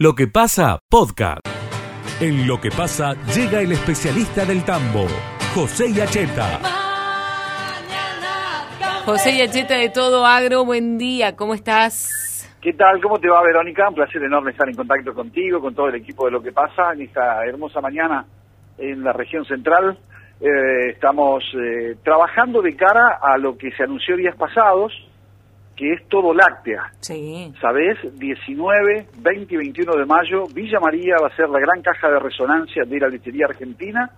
Lo que pasa, podcast. En Lo que pasa, llega el especialista del tambo, José Yacheta. José Yacheta de Todo Agro, buen día, ¿cómo estás? ¿Qué tal? ¿Cómo te va, Verónica? Un placer enorme estar en contacto contigo, con todo el equipo de Lo que pasa en esta hermosa mañana en la región central. Eh, estamos eh, trabajando de cara a lo que se anunció días pasados, que es todo láctea. Sí. ¿Sabés? 19, 20 y 21 de mayo, Villa María va a ser la gran caja de resonancia de la lechería argentina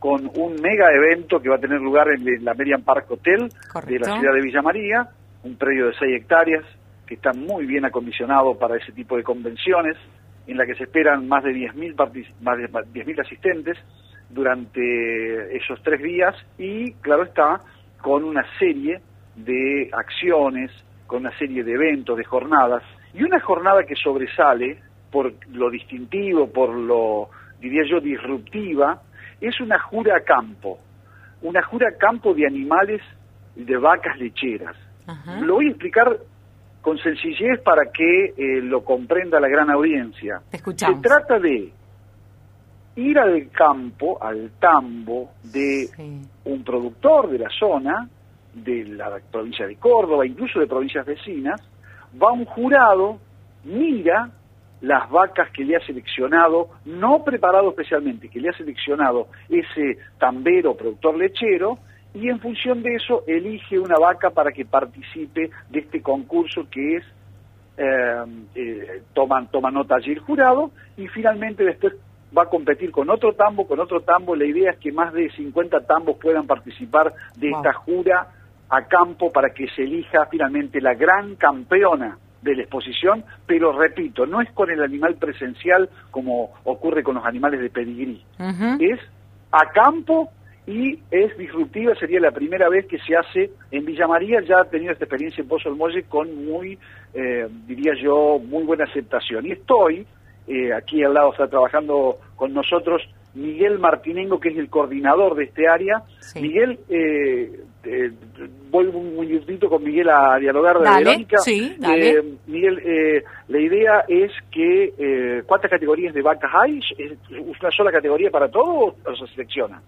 con un mega evento que va a tener lugar en la Merian Park Hotel de la ciudad de Villa María, un predio de 6 hectáreas que está muy bien acondicionado para ese tipo de convenciones, en la que se esperan más de 10.000 partic- más de 10.000 asistentes durante esos tres días y, claro está, con una serie de acciones, con una serie de eventos, de jornadas, y una jornada que sobresale por lo distintivo, por lo, diría yo, disruptiva, es una jura a campo, una jura a campo de animales de vacas lecheras. Ajá. Lo voy a explicar con sencillez para que eh, lo comprenda la gran audiencia. Escuchamos. Se trata de ir al campo, al tambo de Sí. un productor de la zona, de la provincia de Córdoba, incluso de provincias vecinas, va un jurado, mira las vacas que le ha seleccionado, no preparado especialmente, que le ha seleccionado ese tambero productor lechero, y en función de eso elige una vaca para que participe de este concurso que es eh, eh, toman, toma nota allí el jurado y finalmente después va a competir con otro tambo, con otro tambo. La idea es que más de 50 tambos puedan participar de Wow. esta jura a campo para que se elija finalmente la gran campeona de la exposición, pero repito, no es con el animal presencial como ocurre con los animales de pedigrí, es a campo y es disruptiva, sería la primera vez que se hace en Villa María, ya ha tenido esta experiencia en Pozo del Molle con muy, eh, diría yo, muy buena aceptación. Y estoy, eh, aquí al lado está trabajando con nosotros Miguel Martinengo, que es el coordinador de este área. Sí. Miguel, eh, eh, voy un minutito con Miguel a dialogar de Dale, Verónica. sí, dale. Eh, Miguel, eh, la idea es que, eh, ¿cuántas categorías de vacas hay? ¿Es una sola categoría para todo o se selecciona?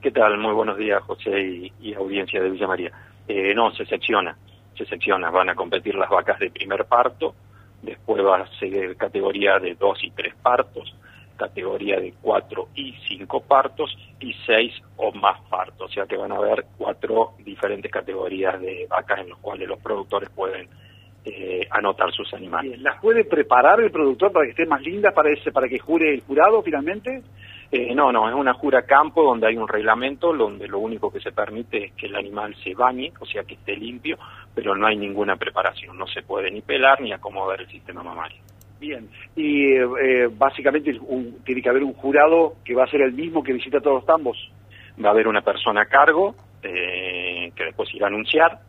¿Qué tal? Muy buenos días, José y, y audiencia de Villa María. Eh, no, se secciona, se secciona. Van a competir las vacas de primer parto, después va a seguir categoría de dos y tres partos, categoría de cuatro y cinco partos y seis o más partos. O sea que van a haber cuatro diferentes categorías de vacas en los cuales los productores pueden eh, anotar sus animales. ¿Las puede preparar el productor para que estén más lindas para ese, para que jure el jurado finalmente? Eh, no, no, es una jura campo donde hay un reglamento donde lo único que se permite es que el animal se bañe, o sea que esté limpio, pero no hay ninguna preparación, no se puede ni pelar ni acomodar el sistema mamario. Bien, y eh, básicamente tiene que haber un jurado que va a ser el mismo que visita todos los tambos. Va a haber una persona a cargo eh, que después irá a anunciar,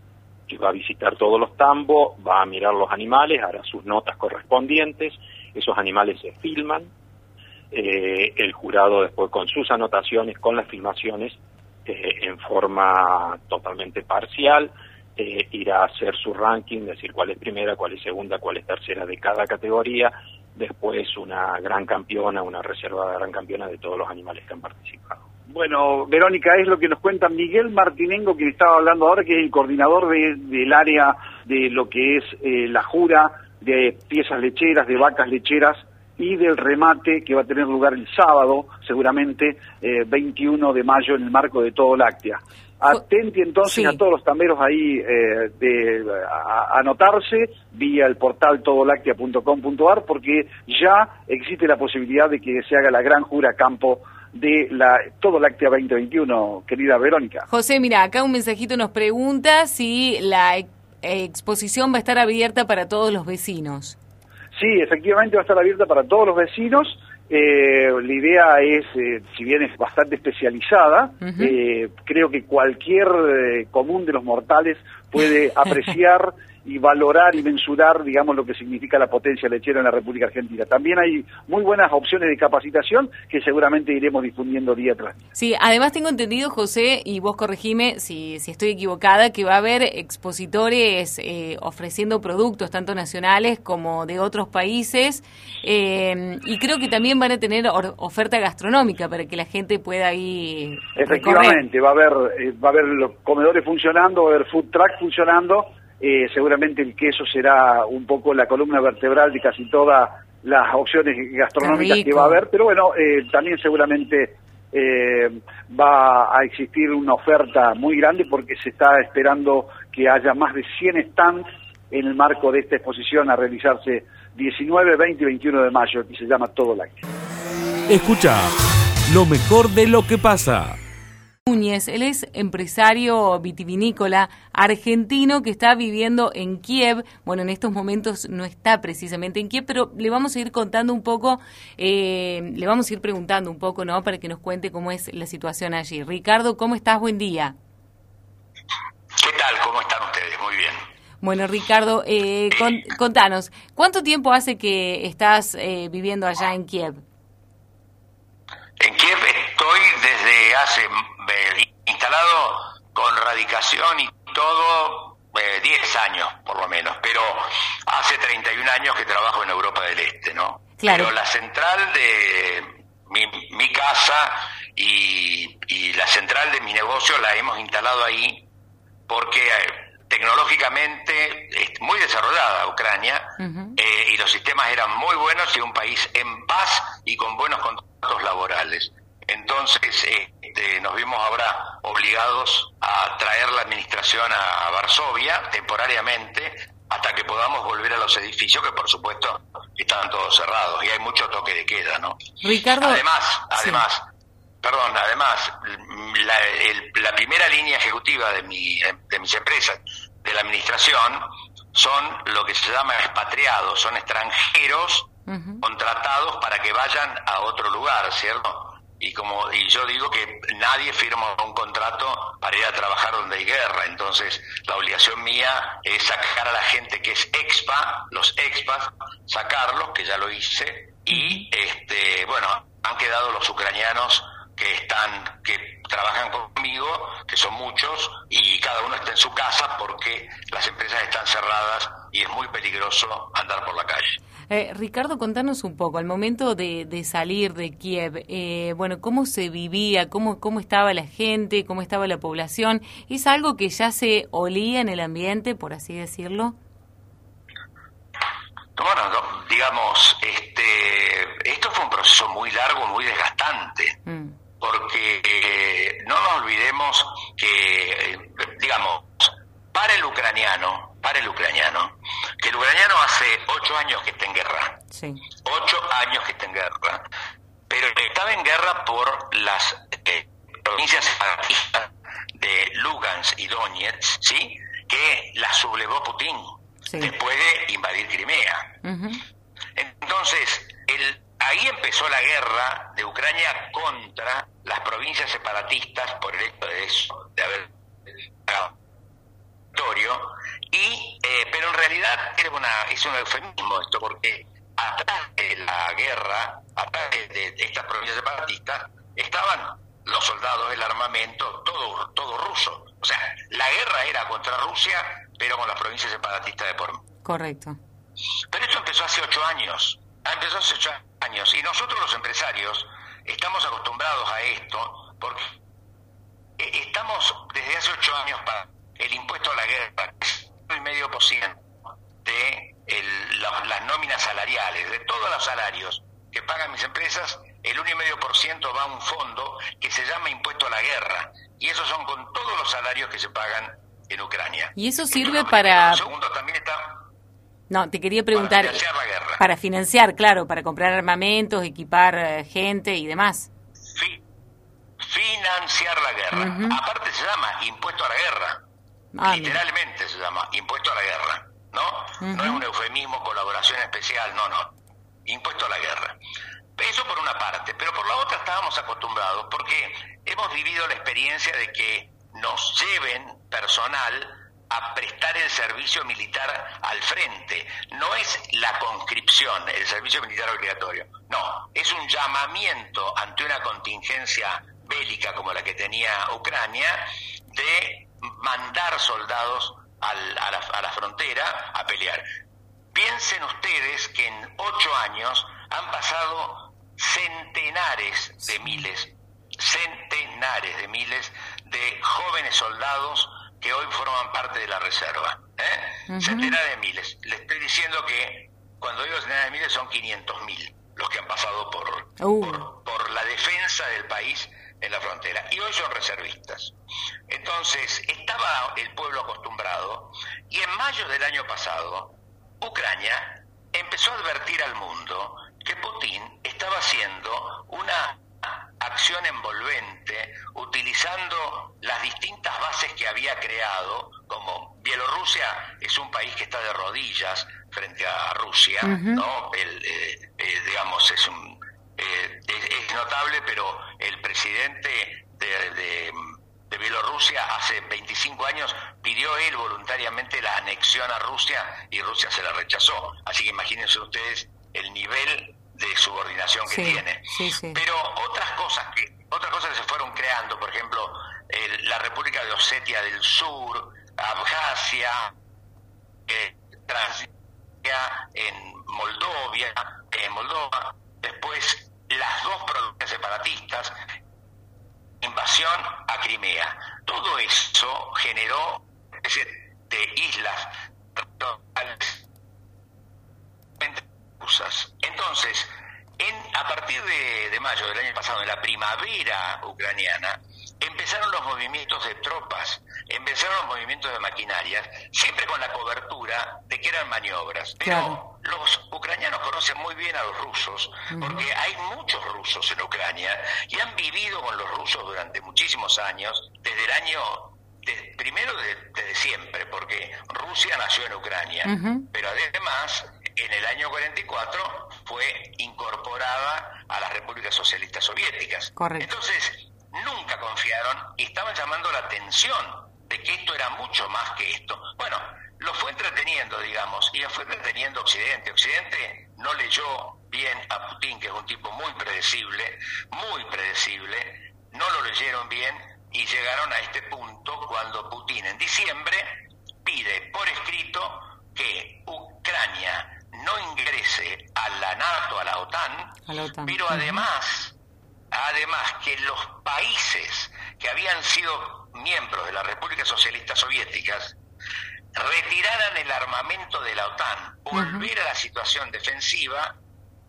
que va a visitar todos los tambos, va a mirar los animales, hará sus notas correspondientes, esos animales se filman, eh, el jurado después con sus anotaciones, con las filmaciones, eh, en forma totalmente parcial, eh, irá a hacer su ranking, decir cuál es primera, cuál es segunda, cuál es tercera de cada categoría, después una gran campeona, una reserva de gran campeona de todos los animales que han participado. Bueno, Verónica, es lo que nos cuenta Miguel Martinengo, quien estaba hablando ahora, que es el coordinador de- del área de lo que es eh, la jura de piezas lecheras, de vacas lecheras y del remate que va a tener lugar el sábado, seguramente eh, 21 de mayo en el marco de Todo Láctea. Atenti entonces Sí. a todos los tamberos ahí eh, de a- a anotarse vía el portal todoláctea.com.ar porque ya existe la posibilidad de que se haga la gran jura campo de la Todo Láctea 2021, querida Verónica. José, mira, acá un mensajito nos pregunta si la ex- exposición va a estar abierta para todos los vecinos. Sí, efectivamente va a estar abierta para todos los vecinos. Eh, la idea es, eh, si bien es bastante especializada, eh, creo que cualquier eh, común de los mortales puede apreciar y valorar y mensurar, digamos, lo que significa la potencia lechera en la República Argentina. También hay muy buenas opciones de capacitación que seguramente iremos difundiendo día tras día. Sí, además tengo entendido, José, y vos corregime si, si estoy equivocada, que va a haber expositores eh, ofreciendo productos, tanto nacionales como de otros países, eh, y creo que también van a tener oferta gastronómica para que la gente pueda ir. Efectivamente, va a haber, eh, va a haber los comedores funcionando, va a haber food truck funcionando, eh, seguramente el queso será un poco la columna vertebral de casi todas las opciones gastronómicas que va a haber, pero bueno, eh, también seguramente eh, va a existir una oferta muy grande porque se está esperando que haya más de 100 stands en el marco de esta exposición a realizarse 19, 20 y 21 de mayo, y se llama Todo Like. Escucha lo mejor de lo que pasa. Núñez. Él es empresario vitivinícola argentino que está viviendo en Kiev. Bueno, en estos momentos no está precisamente en Kiev, pero le vamos a ir contando un poco, eh, le vamos a ir preguntando un poco, ¿no? Para que nos cuente cómo es la situación allí. Ricardo, ¿cómo estás? Buen día. ¿Qué tal? ¿Cómo están ustedes? Muy bien. Bueno, Ricardo, eh, contanos, ¿cuánto tiempo hace que estás eh, viviendo allá en Kiev? En Kiev estoy desde hace instalado con radicación y todo 10 eh, años por lo menos, pero hace 31 años que trabajo en Europa del Este, ¿no? Claro. Pero la central de mi, casa y, la central de mi negocio la hemos instalado ahí porque eh, tecnológicamente es muy desarrollada Ucrania eh, y los sistemas eran muy buenos y un país en paz y con buenos contratos laborales. Entonces este, nos vimos ahora obligados a traer la administración a, Varsovia temporariamente hasta que podamos volver a los edificios que por supuesto están todos cerrados y hay mucho toque de queda, ¿no? Ricardo. Además, además, perdón, además la, la, primera línea ejecutiva de, mi, de mis empresas, de la administración, son lo que se llama expatriados, son extranjeros contratados para que vayan a otro lugar, ¿cierto? Y como y yo digo que nadie firma un contrato para ir a trabajar donde hay guerra. Entonces la obligación mía es sacar a la gente que es expa los expas sacarlos que ya lo hice y este bueno han quedado los ucranianos que están que trabajan conmigo que son muchos y cada uno está en su casa porque las empresas están cerradas y es muy peligroso andar por la calle eh, Ricardo, contanos un poco, al momento de, salir de Kiev, eh, bueno, ¿cómo se vivía? Cómo, ¿Cómo estaba la gente? ¿Cómo estaba la población? ¿Es algo que ya se olía en el ambiente, por así decirlo? Bueno, digamos, este, esto fue un proceso muy largo, muy desgastante, mm. porque eh, no nos olvidemos que, digamos, para el ucraniano, para el ucraniano, que el ucraniano hace ocho años que está en guerra. Ocho años que está en guerra. Pero estaba en guerra por las eh, provincias separatistas de Lugansk y Donetsk, ¿sí? que las sublevó Putin después de invadir Crimea. Entonces, el, ahí empezó la guerra de Ucrania contra las provincias separatistas por el hecho de eso, de haber y, eh, pero en realidad era una, es un eufemismo esto, porque atrás de la guerra, atrás de, estas provincias separatistas, estaban los soldados, el armamento, todo, todo ruso. O sea, la guerra era contra Rusia, pero con las provincias separatistas de por Correcto. Pero esto empezó hace ocho años. Ah, empezó hace ocho años. Y nosotros los empresarios estamos acostumbrados a esto porque eh, estamos desde hace ocho años para el impuesto a la guerra, 1,5% de el, la, las nóminas salariales, de todos los salarios que pagan mis empresas, el 1,5% va a un fondo que se llama impuesto a la guerra. Y esos son con todos los salarios que se pagan en Ucrania. Y eso sirve para... No, te quería preguntar... Para financiar la guerra. Para financiar, claro, para comprar armamentos, equipar eh, gente y demás. Fi financiar la guerra. Aparte se llama impuesto a la guerra. Ah, Literalmente se llama impuesto a la guerra, ¿no? No es un eufemismo, colaboración especial, no, no. Impuesto a la guerra. Eso por una parte, pero por la otra estábamos acostumbrados porque hemos vivido la experiencia de que nos lleven personal a prestar el servicio militar al frente. No es la conscripción, el servicio militar obligatorio. No, es un llamamiento ante una contingencia bélica como la que tenía Ucrania de mandar soldados a, la, a la frontera a pelear. Piensen ustedes que en ocho años han pasado centenares de miles, centenares de miles de jóvenes soldados que hoy forman parte de la reserva. ¿eh? Centenares de miles. Le estoy diciendo que cuando digo centenares de miles son 500 mil los que han pasado por, uh. por, por la defensa del país en la frontera. Y hoy son reservistas. Entonces, estaba el pueblo acostumbrado y en mayo del año pasado, Ucrania empezó a advertir al mundo que Putin estaba haciendo una acción envolvente utilizando las distintas bases que había creado, como Bielorrusia es un país que está de rodillas frente a Rusia, ¿no? El, eh, eh, digamos, es, un, eh, es, notable, pero el presidente de, de, de, Bielorrusia hace 25 años pidió él voluntariamente la anexión a Rusia y Rusia se la rechazó. Así que imagínense ustedes el nivel de subordinación que tiene. Pero otras cosas que otras cosas que se fueron creando, por ejemplo, la República de Osetia del Sur, Abjasia, eh, Transnistria, en Moldovia, en Moldova, después las dos provincias separatistas, invasión a Crimea. Todo eso generó de islas entonces, en, a partir de, mayo del año pasado, en la primavera ucraniana, empezaron los movimientos de tropas, empezaron los movimientos de maquinarias, siempre con la cobertura de que eran maniobras. Pero los ucranianos conocen muy bien a los rusos, porque hay muchos rusos en Ucrania y han vivido con los rusos durante muchísimos años, desde el año primero desde, siempre, porque Rusia nació en Ucrania, pero además en el año 44 fue incorporada a las repúblicas socialistas soviéticas. Entonces, nunca confiaron y estaban llamando la atención de que esto era mucho más que esto. Bueno, lo fue entreteniendo, digamos, y lo fue entreteniendo Occidente. Occidente no leyó bien a Putin, que es un tipo muy predecible, muy predecible, no lo leyeron bien y llegaron a este punto cuando Putin en diciembre pide por escrito que Ucrania no ingrese a la NATO, a la OTAN, pero además, además que los países que habían sido miembros de la República Socialista Soviéticas retiraran el armamento de la OTAN, volver a la situación defensiva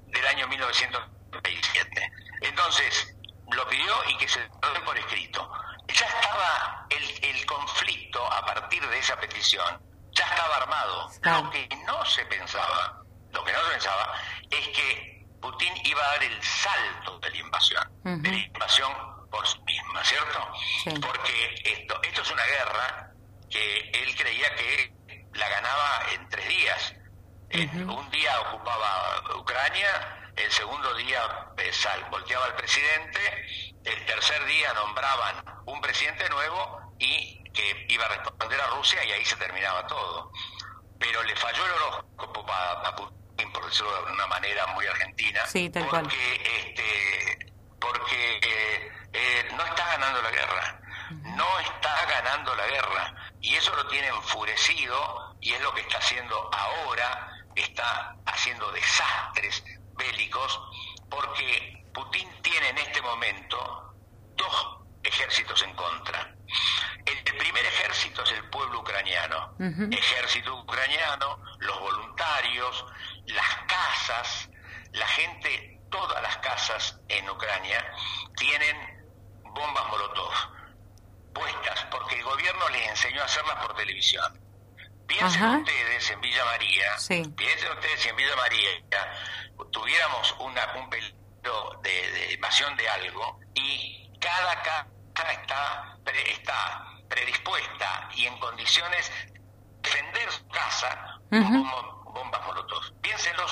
del año 1997. Entonces, lo pidió y que se lo den por escrito. Ya estaba el, el conflicto a partir de esa petición ya estaba armado. Lo que no se pensaba, lo que no se pensaba es que Putin iba a dar el salto de la invasión, de la invasión por sí misma, ¿cierto? Porque esto, esto es una guerra que él creía que la ganaba en tres días. un día ocupaba Ucrania, el segundo día eh, sal, volteaba al presidente, el tercer día nombraban un presidente nuevo y que iba a responder a Rusia y ahí se terminaba todo. Pero le falló el horóscopo a, Putin, por decirlo de una manera muy argentina, porque, Este, porque eh, no está ganando la guerra, no está ganando la guerra, y eso lo tiene enfurecido y es lo que está haciendo ahora, está haciendo desastres bélicos, porque Putin tiene en este momento dos ejércitos en contra. El primer ejército es el pueblo ucraniano. Ejército ucraniano, los voluntarios, las casas, la gente, todas las casas en Ucrania tienen bombas Molotov puestas porque el gobierno les enseñó a hacerlas por televisión. Piensen ustedes en Villa María, piensen ustedes si en Villa María tuviéramos una, un peligro de, de invasión de algo y cada casa está, está predispuesta y en condiciones de defender su casa con bombas molotov. Piénsenlo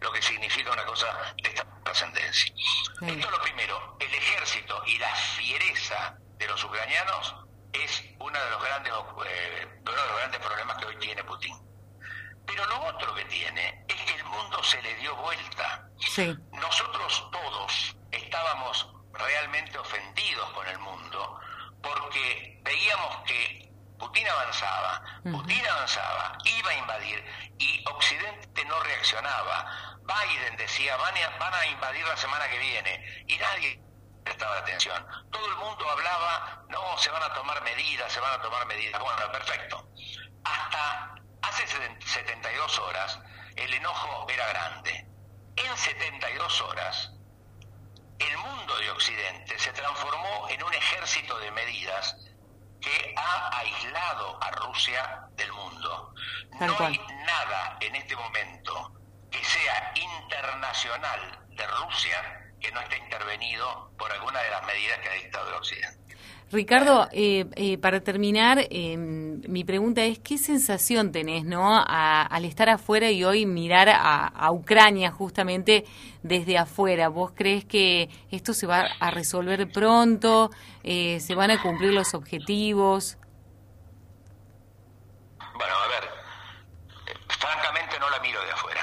lo que significa una cosa de esta trascendencia. Esto es lo primero el ejército y la fiereza de los ucranianos es uno de los grandes, eh, uno de los grandes problemas que hoy tiene Putin. Pero lo otro que tiene es que el mundo se le dio vuelta. Sí. Nosotros todos estábamos realmente ofendidos con el mundo porque veíamos que Putin avanzaba. Putin avanzaba, iba a invadir y Occidente no reaccionaba. Biden decía, van a, van a invadir la semana que viene y nadie prestaba atención. Todo el mundo hablaba, no, se van a tomar medidas, se van a tomar medidas. Bueno, perfecto. Hasta hace 72 horas el enojo era grande. En 72 horas el mundo de Occidente se transformó en un ejército de medidas que ha aislado a Rusia del mundo. no hay nada en este momento que sea internacional de Rusia que no esté intervenido por alguna de las medidas que ha dictado el Occidente. Ricardo, eh, eh, para terminar, em, mi pregunta es, ¿qué sensación tenés no, al estar afuera y hoy mirar a, Ucrania justamente desde afuera? ¿Vos crees que esto se va a resolver pronto? Eh, ¿Se van a cumplir los objetivos? Bueno, a ver, francamente no la miro de afuera.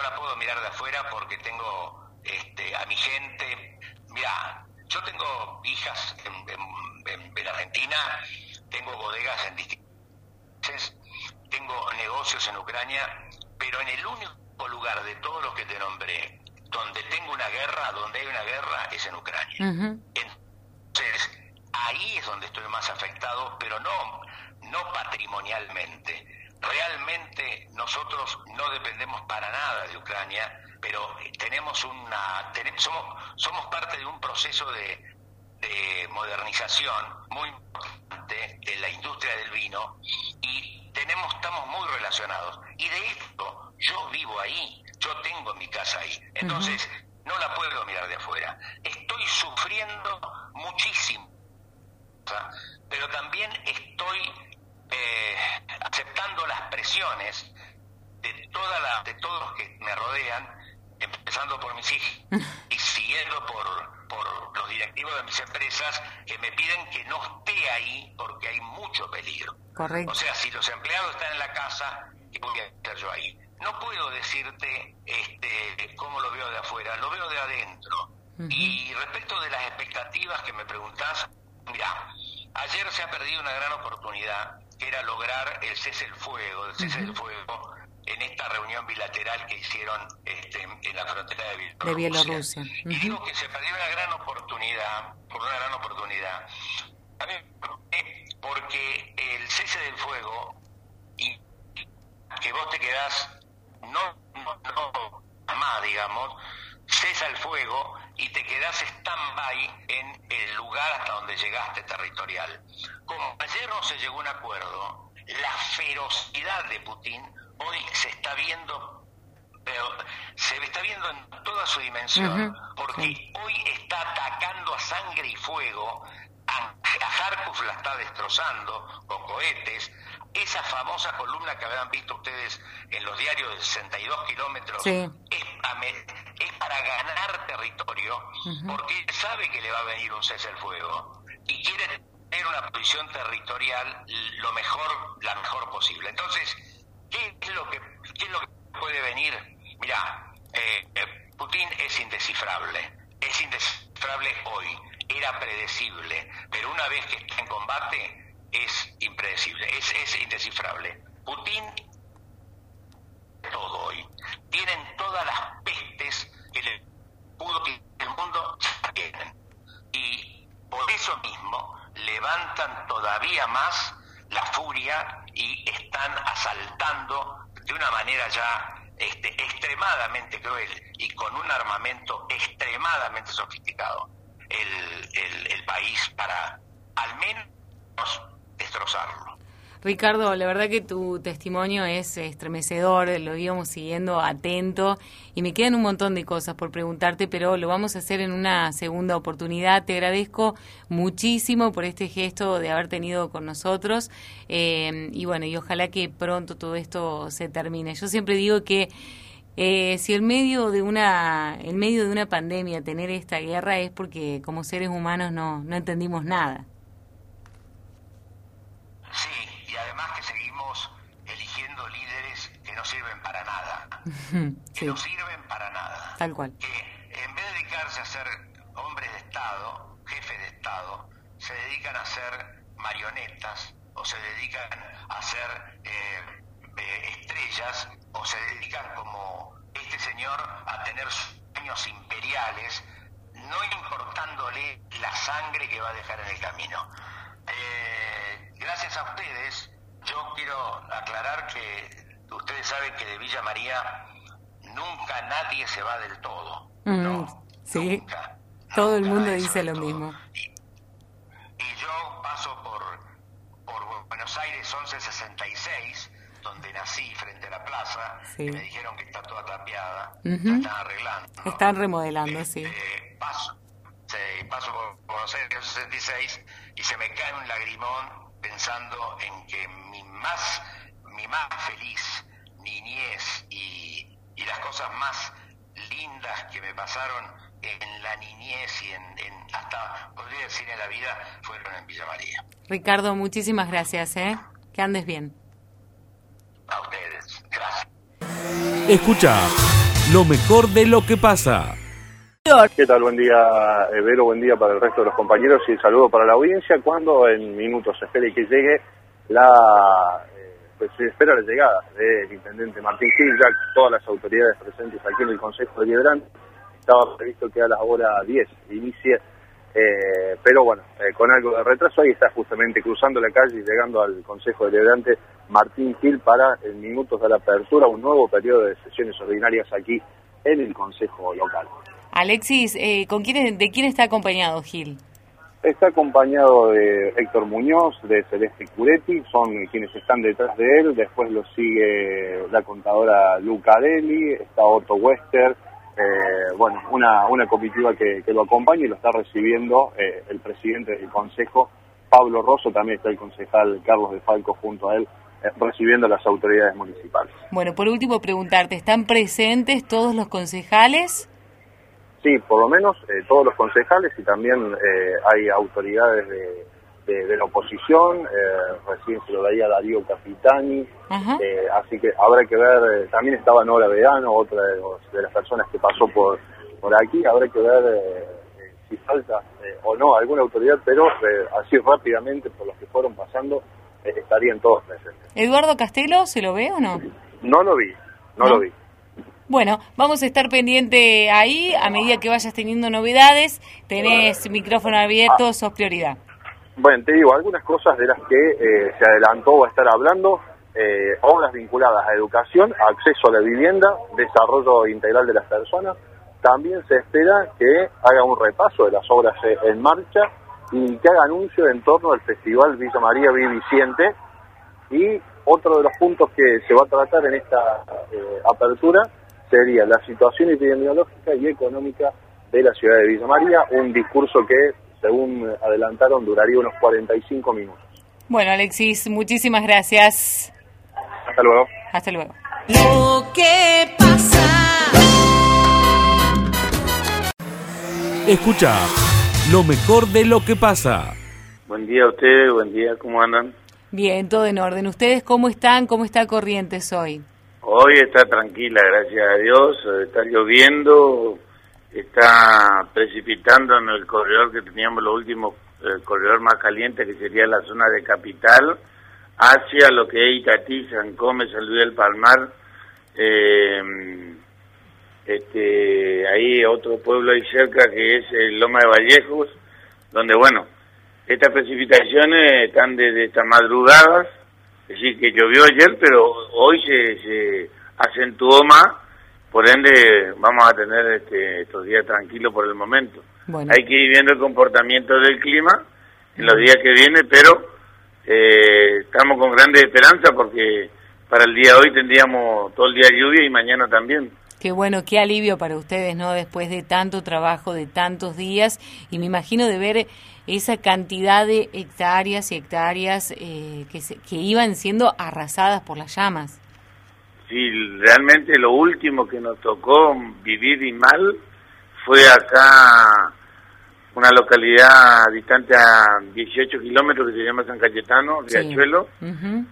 No, la puedo mirar de afuera porque tengo este, a mi gente. Mira, yo tengo hijas en, Argentina, tengo bodegas en distintos tengo negocios en Ucrania, pero en el único lugar de todos los que te nombré donde tengo una guerra, donde hay una guerra, es en Ucrania. Entonces, ahí es donde estoy más afectado, pero no, no patrimonialmente. Realmente nosotros no dependemos para nada de Ucrania pero tenemos una somos, somos parte de un proceso de, de modernización muy importante de la industria del vino y tenemos estamos muy relacionados. Y de esto yo vivo ahí yo tengo mi casa ahí. Entonces no la puedo mirar de afuera. Estoy sufriendo muchísimo pero también estoy eh, las presiones de toda la de todos los que me rodean empezando por mis hijos y siguiendo por, por los directivos de mis empresas que me piden que no esté ahí porque hay mucho peligro. Correcto. O sea, si los empleados están en la casa, ¿qué voy a estar yo ahí? No puedo decirte este, cómo lo veo de afuera, lo veo de adentro. Y respecto de las expectativas que me preguntás, mira, ayer se ha perdido una gran oportunidad que era lograr el cese del fuego, el cese del fuego en esta reunión bilateral que hicieron este, en la frontera de Bielorrusia. Y digo que se perdió una gran oportunidad, por una gran oportunidad. porque el cese del fuego y que vos te quedás no, no, más, digamos, cesa el fuego y te quedás stand-by en el lugar hasta donde llegaste territorial. Como ayer no se llegó a un acuerdo, la ferocidad de Putin hoy se está viendo, pero se está viendo en toda su dimensión, porque hoy está atacando a sangre y fuego, a, Kharkov la está destrozando con cohetes, esa famosa columna que habrán visto ustedes en los diarios de 62 kilómetros es, para ganar territorio, porque sabe que le va a venir un cese al fuego y quiere tener una posición territorial lo mejor, la mejor posible. Entonces, ¿Qué es lo que, qué es lo que puede venir? Mira, eh, eh, Putin es indescifrable, es indescifrable hoy, era predecible, pero una vez que está en combate es impredecible, es, es indescifrable. Putin todo hoy, tienen todas las pestes que le pudo el mundo tienen y por eso mismo levantan todavía más la furia y están asaltando de una manera ya este, extremadamente cruel y con un armamento extremadamente sofisticado el, el país para al menos destrozarlo. Ricardo, la verdad que tu testimonio es estremecedor, lo íbamos siguiendo atento y me quedan un montón de cosas por preguntarte, pero lo vamos a hacer en una segunda oportunidad. Te agradezco muchísimo por este gesto de haber tenido con nosotros eh, y bueno, y ojalá que pronto todo esto se termine. Yo siempre digo que eh, si en medio de una en medio de una pandemia tener esta guerra es porque como seres humanos no no entendimos nada. Que no sirven para nada. Tal cual. Que en vez de dedicarse a ser hombres de Estado, jefes de Estado, se dedican a ser marionetas o se dedican a ser eh, eh, estrellas o se dedican como este señor a tener sueños imperiales, no importándole la sangre que va a dejar en el camino. Eh, gracias a ustedes, yo quiero aclarar que ustedes saben que de Villa María nunca nadie se va del todo. Mm, sí, todo el mundo dice lo mismo. Y, yo paso por, por Buenos Aires 1166, donde nací frente a la plaza, y me dijeron que está toda tapiada, están arreglando. Están remodelando, sí. Este, paso, paso por Buenos Aires 1166 y se me cae un lagrimón pensando en que mi más, mi más feliz niñez y, las cosas más lindas que me pasaron en la niñez y en, hasta, podría decir, en la vida, fueron en Villa María. Ricardo, muchísimas gracias, ¿eh? Que andes bien. A ustedes, gracias. Escucha lo mejor de lo que pasa. ¿Qué tal? Buen día, Vero, buen día para el resto de los compañeros y saludo para la audiencia. Cuando en minutos se espere que llegue la pues se espera la llegada del intendente Martín Gil, ya todas las autoridades presentes aquí en el Consejo Deliberante. Estaba previsto que a las horas 10 inicie, eh, pero bueno, eh, con algo de retraso, ahí está justamente cruzando la calle y llegando al Consejo Deliberante Martín Gil para en minutos de la apertura un nuevo periodo de sesiones ordinarias aquí en el Consejo local. Alexis, eh, ¿con quién, ¿de quién está acompañado Gil? Está acompañado de Héctor Muñoz, de Celeste Curetti, son quienes están detrás de él. Después lo sigue la contadora Luca Deli, está Otto Wester, eh, bueno, una, una comitiva que, lo acompaña y lo está recibiendo eh, el presidente del Consejo, Pablo Rosso, también está el concejal Carlos de Falco junto a él, eh, recibiendo las autoridades municipales. Bueno, por último preguntarte, ¿están presentes todos los concejales? Sí, por lo menos eh, todos los concejales y también eh, hay autoridades de, la oposición, eh, recién se lo daría Darío Capitani, así que habrá que ver, también estaba Nora Verano, otra de, las personas que pasó por, por aquí, habrá que ver si falta o no alguna autoridad, pero así rápidamente por los que fueron pasando estarían todos presentes. ¿Eduardo Castelo se lo ve o no? No lo vi, no. lo vi. Bueno, vamos a estar pendiente ahí a medida que vayas teniendo novedades. Tenés micrófono abierto, ah. sos prioridad. Bueno, te digo, algunas cosas de las que eh, se adelantó a estar hablando, eh, obras vinculadas a educación, acceso a la vivienda, desarrollo integral de las personas. También se espera que haga un repaso de las obras eh, en marcha y que haga anuncio en torno al Festival Villa María Viviciente. Y otro de los puntos que se va a tratar en esta apertura sería la situación epidemiológica y económica de la ciudad de Villa María, un discurso que, según adelantaron, duraría unos 45 minutos. Bueno, Alexis, muchísimas gracias. Hasta luego. Hasta luego. Lo que pasa. Escucha lo mejor de lo que pasa. Buen día a ustedes, buen día, ¿cómo andan? Bien, todo en orden. ¿Ustedes cómo están? ¿Cómo está Corrientes hoy? Hoy está tranquila, gracias a Dios, está lloviendo, está precipitando en el corredor que teníamos lo último, el corredor más caliente que sería la zona de capital, hacia lo que es Itatí, San Come, San Luis del Palmar, eh, este, ahí otro pueblo ahí cerca que es el Loma de Vallejos, donde bueno, estas precipitaciones están desde estas madrugadas, es decir, que llovió ayer, pero hoy se, acentuó más, por ende vamos a tener este, estos días tranquilos por el momento. Hay que ir viendo el comportamiento del clima en los días que vienen, pero eh, estamos con grandes esperanzas porque para el día de hoy tendríamos todo el día lluvia y mañana también. Qué bueno, qué alivio para ustedes, ¿no? Después de tanto trabajo, de tantos días, y me imagino de ver esa cantidad de hectáreas y hectáreas eh, que, que iban siendo arrasadas por las llamas. Sí, realmente lo último que nos tocó vivir y mal fue acá una localidad distante a 18 kilómetros que se llama San Cayetano, Riachuelo,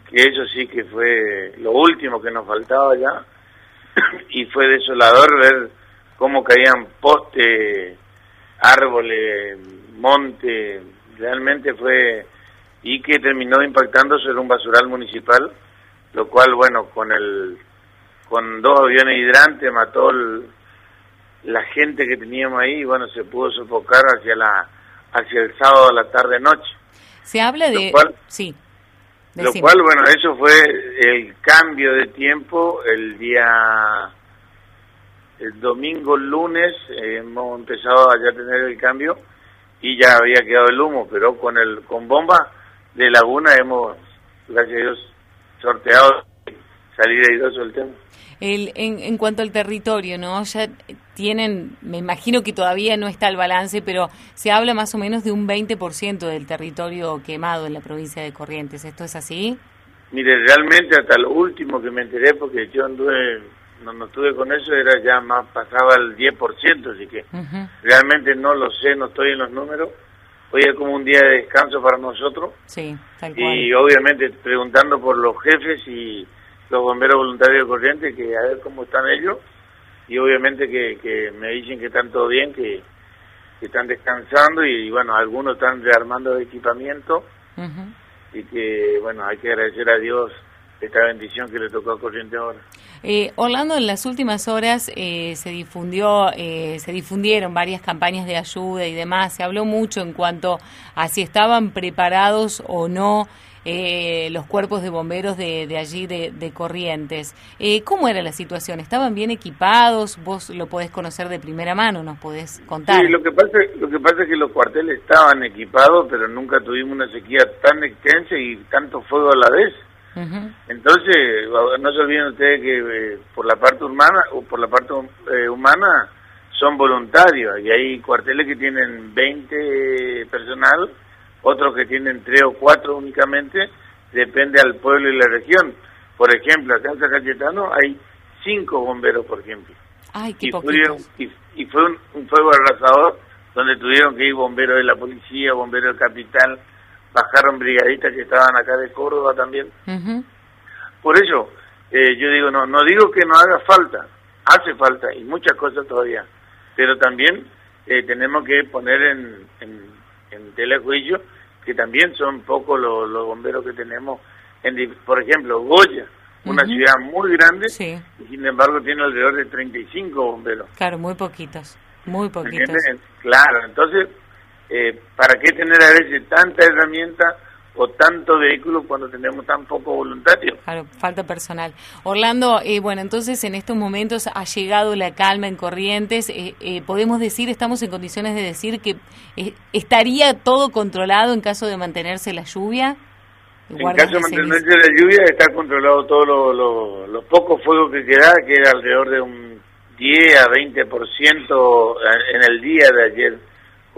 que eso sí que fue lo último que nos faltaba ya. Y fue desolador ver cómo caían postes, árboles, monte, realmente fue y que terminó impactando sobre un basural municipal, lo cual bueno, con el con dos aviones hidrantes mató la gente que teníamos ahí y bueno, se pudo sofocar hacia la hacia el sábado a la tarde noche. Se habla de sí. Lo cual, bueno, eso fue el cambio de tiempo el día el domingo, lunes, eh, hemos empezado a ya tener el cambio y ya había quedado el humo, pero con el con bomba de Laguna hemos, gracias a Dios, sorteado salir airoso del tema. El, en, en cuanto al territorio, ¿no? Ya tienen, me imagino que todavía no está el balance, pero se habla más o menos de un 20% del territorio quemado en la provincia de Corrientes. ¿Esto es así? Mire, realmente hasta lo último que me enteré, porque yo anduve, no, no estuve con eso, era ya más, pasaba el 10%, así que realmente no lo sé, no estoy en los números. Hoy es como un día de descanso para nosotros. Sí, tal cual. Y obviamente preguntando por los jefes y los bomberos voluntarios de Corrientes, que a ver cómo están ellos y obviamente que, me dicen que están todo bien, que, están descansando y, bueno, algunos están rearmando equipamiento y que bueno, hay que agradecer a Dios esta bendición que le tocó a Corriente ahora. Eh, Orlando, en las últimas horas eh, se difundió, eh, se difundieron varias campañas de ayuda y demás. Se habló mucho en cuanto a si estaban preparados o no eh, los cuerpos de bomberos de, de allí de, Corrientes. Eh, ¿Cómo era la situación? ¿Estaban bien equipados? Vos lo podés conocer de primera mano, nos podés contar. Sí, lo que pasa, lo que pasa es que los cuarteles estaban equipados, pero nunca tuvimos una sequía tan extensa y tanto fuego a la vez. Entonces, no se olviden ustedes que eh, por la parte humana o por la parte eh, humana son voluntarios y hay cuarteles que tienen 20 personal otros que tienen tres o cuatro únicamente, depende al pueblo y la región. Por ejemplo, acá en San Cayetano hay cinco bomberos, por ejemplo. Ay, qué y, y, fue un, fuego arrasador donde tuvieron que ir bomberos de la policía, bomberos del capital, bajaron brigadistas que estaban acá de Córdoba también. Por eso, eh, yo digo, no, no digo que no haga falta, hace falta y muchas cosas todavía, pero también eh, tenemos que poner en, en en telejuicio, que también son pocos los, bomberos que tenemos, en, por ejemplo, Goya, una ciudad muy grande, y sin embargo tiene alrededor de 35 bomberos. Claro, muy poquitos, muy poquitos. Claro, entonces, eh, ¿para qué tener a veces tanta herramienta o tanto vehículo cuando tenemos tan poco voluntario. Claro, falta personal. Orlando, eh, bueno, entonces en estos momentos ha llegado la calma en Corrientes. Eh, eh, podemos decir, estamos en condiciones de decir que estaría todo controlado en caso de mantenerse la lluvia. En caso de mantenerse la lluvia está controlado todo lo, lo, poco fuego que queda, que era alrededor de un 10 a 20% en el día de ayer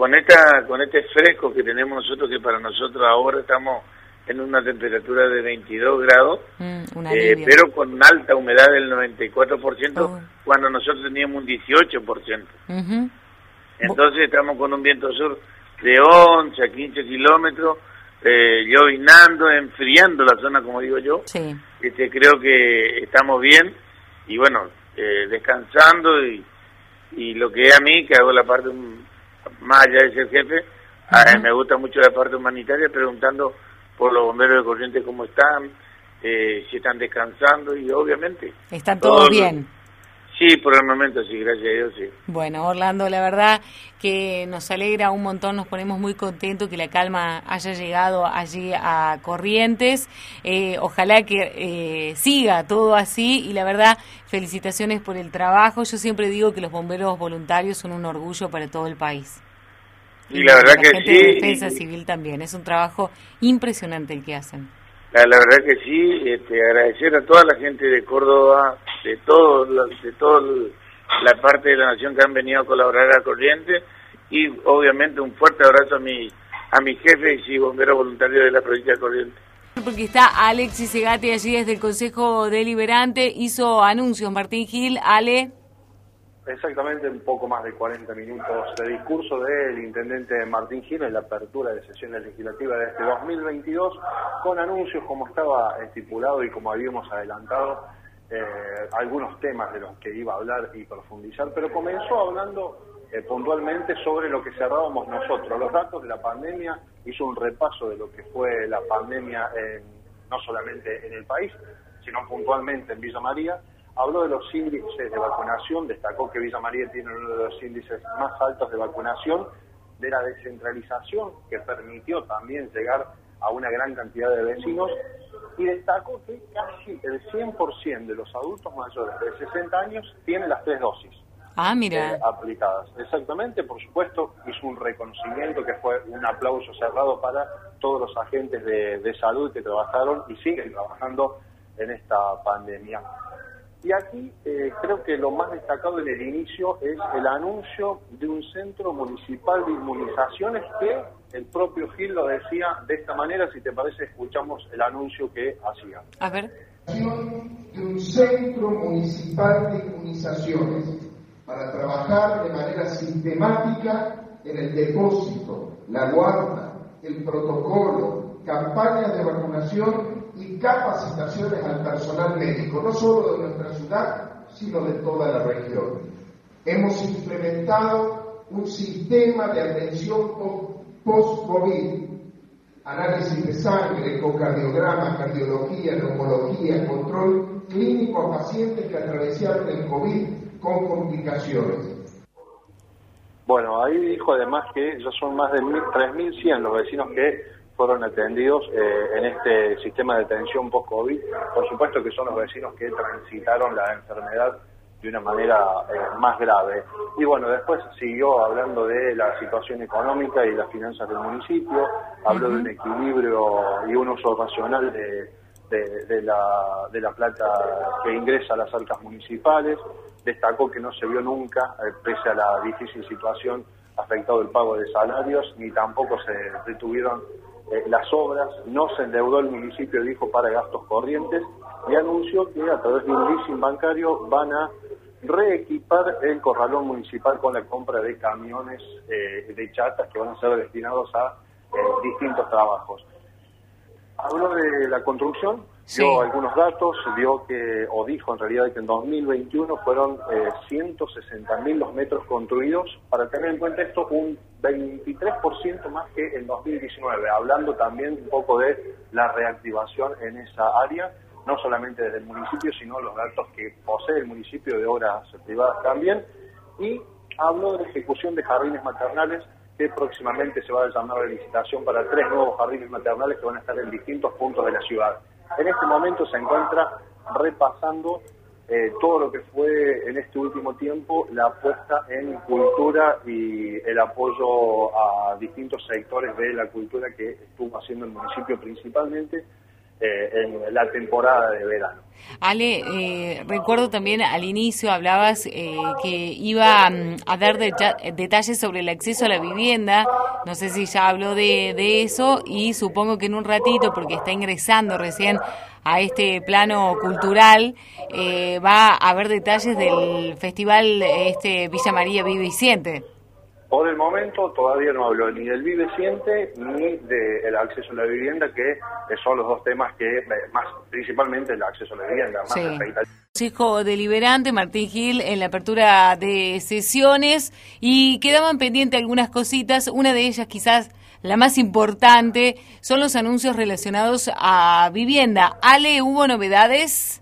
con esta con este fresco que tenemos nosotros que para nosotros ahora estamos en una temperatura de 22 grados mm, eh, pero con alta humedad del 94% cuando nosotros teníamos un 18% entonces estamos con un viento sur de 11 a 15 kilómetros eh, llovinando enfriando la zona como digo yo. Este creo que estamos bien y bueno eh, descansando y, y lo que es a mí que hago la parte más allá de ser jefe, me gusta mucho la parte humanitaria, preguntando por los bomberos de corriente cómo están, eh, si están descansando y obviamente... ¿Están todos bien? Sí, por el momento sí, gracias a Dios, sí. Bueno, Orlando, la verdad que nos alegra un montón, nos ponemos muy contentos que la calma haya llegado allí a Corrientes. Eh, ojalá que eh, siga todo así y la verdad, felicitaciones por el trabajo. Yo siempre digo que los bomberos voluntarios son un orgullo para todo el país. Y, la verdad que sí. De defensa civil también, es un trabajo impresionante el que hacen. La, verdad que sí, este, agradecer a toda la gente de Córdoba, de todo, de toda la parte de la nación que han venido a colaborar a Corriente y obviamente un fuerte abrazo a mi a mis jefes y bomberos voluntarios de la provincia de Corrientes. Porque está Alexis Segati allí desde el Consejo Deliberante, hizo anuncios Martín Gil, Ale exactamente un poco más de 40 minutos de discurso del intendente Martín Gil en la apertura de sesiones legislativas de este 2022, con anuncios como estaba estipulado y como habíamos adelantado algunos temas de los que iba a hablar y profundizar, pero comenzó hablando puntualmente sobre lo que cerrábamos nosotros. Los datos de la pandemia, hizo un repaso de lo que fue la pandemia no solamente en el país, sino puntualmente en Villa María. Habló de los índices de vacunación, destacó que Villa María tiene uno de los índices más altos de vacunación, de la descentralización que permitió también llegar a una gran cantidad de vecinos y destacó que casi el 100% de los adultos mayores de 60 años tienen las tres dosis. Ah, mira. Eh, aplicadas. Exactamente, por supuesto, hizo un reconocimiento que fue un aplauso cerrado para todos los agentes de, salud que trabajaron y siguen trabajando en esta pandemia. Y aquí eh, creo que lo más destacado en el inicio es el anuncio de un centro municipal de inmunizaciones que el propio Gil lo decía de esta manera. Si te parece, escuchamos el anuncio que hacía. A ver. De un centro municipal de inmunizaciones para trabajar de manera sistemática en el depósito, la guarda, el protocolo, campañas de vacunación capacitaciones al personal médico, no solo de nuestra ciudad, sino de toda la región. Hemos implementado un sistema de atención post-COVID, análisis de sangre, ecocardiograma, cardiología, neumología, control clínico a pacientes que atravesaron el COVID con complicaciones. Bueno, ahí dijo además que ya son más de 3.100 los vecinos que fueron atendidos eh, en este sistema de atención post-COVID. Por supuesto que son los vecinos que transitaron la enfermedad de una manera eh, más grave. Y bueno, después siguió hablando de la situación económica y las finanzas del municipio, habló de un equilibrio y un uso racional de, de, la, de la plata que ingresa a las arcas municipales, destacó que no se vio nunca, eh, pese a la difícil situación, afectado el pago de salarios, ni tampoco se detuvieron eh, las obras, no se endeudó el municipio, dijo, para gastos corrientes, y anunció que a través de un leasing bancario van a reequipar el corralón municipal con la compra de camiones eh, de chatas que van a ser destinados a distintos trabajos. Habló de la construcción, dio algunos datos, dio que, o dijo en realidad que en 2021 fueron eh, 160.000 los metros construidos. Para tener en cuenta esto, un 23% más que en 2019, hablando también un poco de la reactivación en esa área, no solamente desde el municipio, sino los datos que posee el municipio de obras privadas también. Y habló de ejecución de jardines maternales que próximamente se va a llamar la licitación para tres nuevos jardines maternales que van a estar en distintos puntos de la ciudad. En este momento se encuentra repasando eh, todo lo que fue en este último tiempo la apuesta en cultura y el apoyo a distintos sectores de la cultura que estuvo haciendo el municipio principalmente eh, en la temporada de verano. Ale, eh, recuerdo también al inicio hablabas eh, que iba mm, a dar detalles sobre el acceso a la vivienda. No sé si ya habló de, de, eso y supongo que en un ratito, porque está ingresando recién a este plano cultural, va a haber detalles del festival este Villa María Siente. Por el momento todavía no habló ni del Vive Siente ni del acceso a la vivienda, que son los dos temas que eh, más, principalmente el acceso a la vivienda, más sí. Hijo deliberante, Martín Gil, en la apertura de sesiones y quedaban pendientes algunas cositas, una de ellas quizás la más importante son los anuncios relacionados a vivienda. Ale, ¿hubo novedades?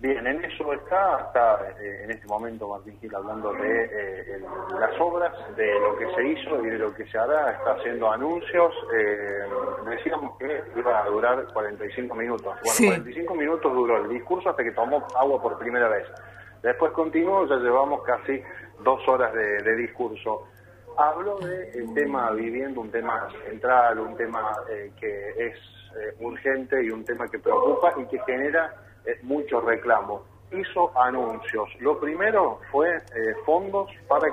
Bien, en eso está, está eh, en este momento Martín Gil hablando de eh, las obras, de lo que se hizo y de lo que se hará, está haciendo anuncios. Eh, decíamos que iba a durar 45 minutos. Bueno, 45 minutos duró el discurso hasta que tomó agua por primera vez. Después continuó, ya llevamos casi dos horas de, discurso. Habló del tema viviendo, un tema central, un tema que es urgente y un tema que preocupa y que genera muchos reclamos. Hizo anuncios. Lo primero fue eh, fondos para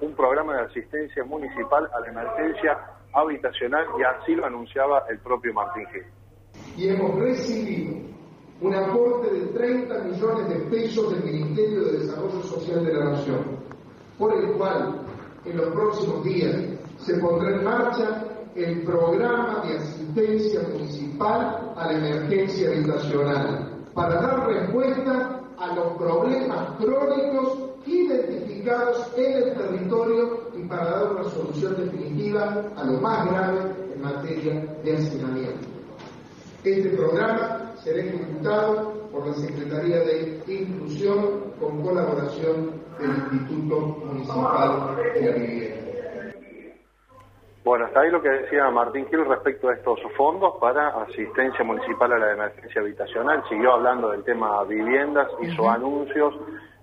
un programa de asistencia municipal a la emergencia habitacional y así lo anunciaba el propio Martín Gil. Y hemos recibido un aporte de 30 millones de pesos del Ministerio de Desarrollo Social de la Nación, por el cual en los próximos días se pondrá en marcha el programa de asistencia municipal a la emergencia habitacional para dar respuesta a los problemas crónicos identificados en el territorio y para dar una solución definitiva a lo más grave en materia de hacinamiento. Este programa será ejecutado por la Secretaría de Inclusión con colaboración del Instituto Municipal de la Vivienda. Bueno, hasta ahí lo que decía Martín Gil respecto a estos fondos para asistencia municipal a la emergencia habitacional. Siguió hablando del tema viviendas, hizo anuncios.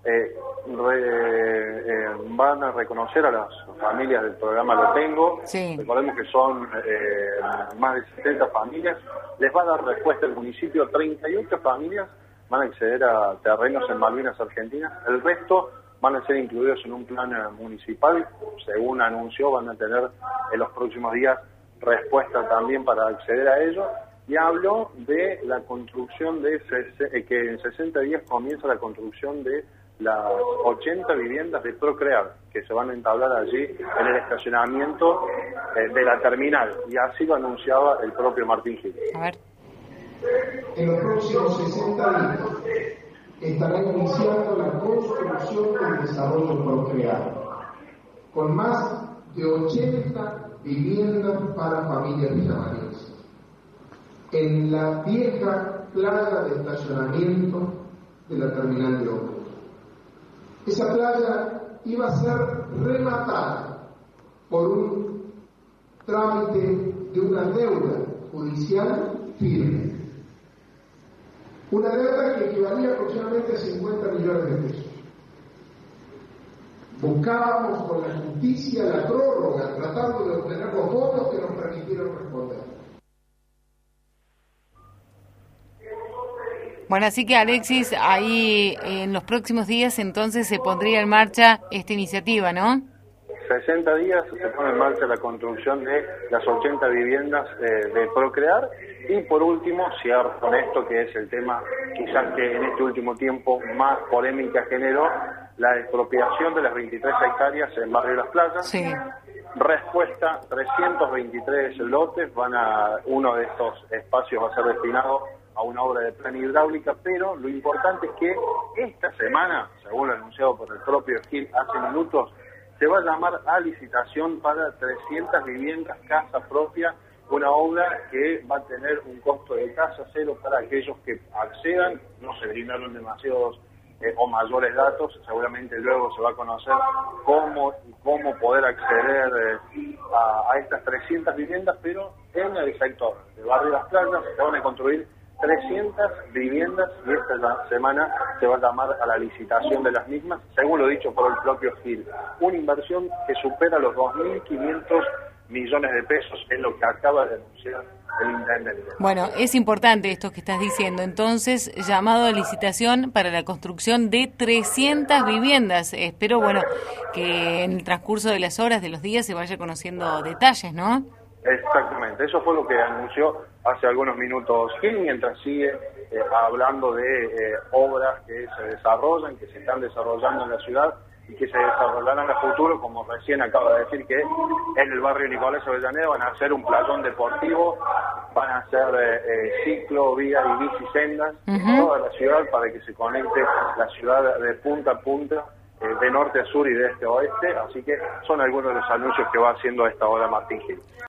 Eh, eh, van a reconocer a las familias del programa Lo Tengo. Recordemos que son eh, más de 70 familias. Les va a dar respuesta el municipio. 38 familias van a acceder a terrenos en Malvinas Argentinas. El resto van a ser incluidos en un plan eh, municipal. Según anunció, van a tener en los próximos días respuesta también para acceder a ello. Y habló de la construcción de, eh, que en 60 días comienza la construcción de las 80 viviendas de Procrear, que se van a entablar allí en el estacionamiento eh, de la terminal. Y así lo anunciaba el propio Martín Gil. A ver. En los próximos 60 días estará iniciando la construcción del desarrollo procreado, con más de 80 viviendas para familias villamarienses. En la vieja playa de estacionamiento de la terminal de Oro. Esa playa iba a ser rematada por un trámite de una deuda judicial firme una deuda que equivalía aproximadamente a 50 millones de pesos. Buscábamos con la justicia la prórroga, tratando de obtener los votos que nos permitieron responder. Bueno, así que Alexis, ahí en los próximos días entonces se pondría en marcha esta iniciativa, ¿no? 60 días se pone en marcha la construcción de las 80 viviendas eh, de Procrear y por último cierro con esto que es el tema quizás que en este último tiempo más polémica generó la expropiación de las 23 hectáreas en Barrio Las Playas. Sí. Respuesta, 323 lotes, van a uno de estos espacios va a ser destinado a una obra de plan hidráulica, pero lo importante es que esta semana, según lo anunciado por el propio Gil hace minutos, se va a llamar a licitación para 300 viviendas, casa propia, una obra que va a tener un costo de casa cero para aquellos que accedan, no se brindaron demasiados eh, o mayores datos, seguramente luego se va a conocer cómo, cómo poder acceder eh, a, a, estas 300 viviendas, pero en el sector de Barrio Las Playas se van a construir 300 viviendas y esta semana se va a llamar a la licitación de las mismas, según lo dicho por el propio Gil. Una inversión que supera los 2.500 millones de pesos, es lo que acaba de anunciar el intendente. Bueno, es importante esto que estás diciendo. Entonces, llamado a licitación para la construcción de 300 viviendas. Espero, bueno, que en el transcurso de las horas, de los días, se vaya conociendo detalles, ¿no? Exactamente, eso fue lo que anunció hace algunos minutos Gil, mientras sigue eh, hablando de eh, obras que se desarrollan, que se están desarrollando en la ciudad y que se desarrollarán en el futuro, como recién acaba de decir que en el barrio Nicolás Avellaneda van a hacer un playón deportivo, van a hacer eh, ciclo, vía y bici sendas en toda la ciudad para que se conecte la ciudad de punta a punta de norte a sur y de este a oeste, así que son algunos de los anuncios que va haciendo a esta hora Martín Gil.